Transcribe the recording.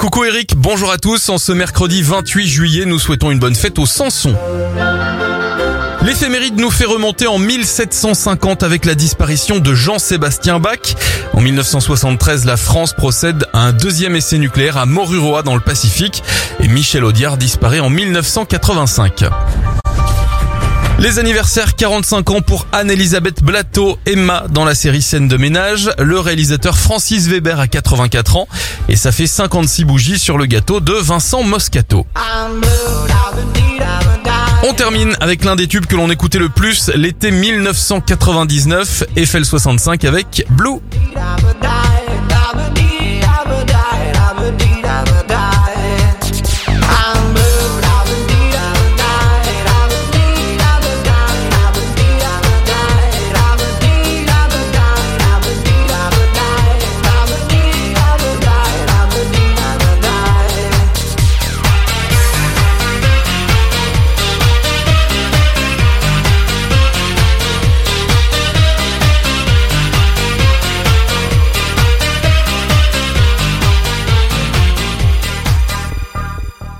Coucou Eric, bonjour à tous. En ce mercredi 28 juillet, nous souhaitons une bonne fête au Samson. L'éphéméride nous fait remonter en 1750 avec la disparition de Jean-Sébastien Bach. En 1973, la France procède à un deuxième essai nucléaire à Moruroa dans le Pacifique et Michel Audiard disparaît en 1985. Les anniversaires 45 ans pour Anne-Elisabeth Blateau, Emma dans la série Scène de ménage, le réalisateur Francis Weber a 84 ans et ça fait 56 bougies sur le gâteau de Vincent Moscato. On termine avec l'un des tubes que l'on écoutait le plus l'été 1999, Eiffel 65 avec Blue.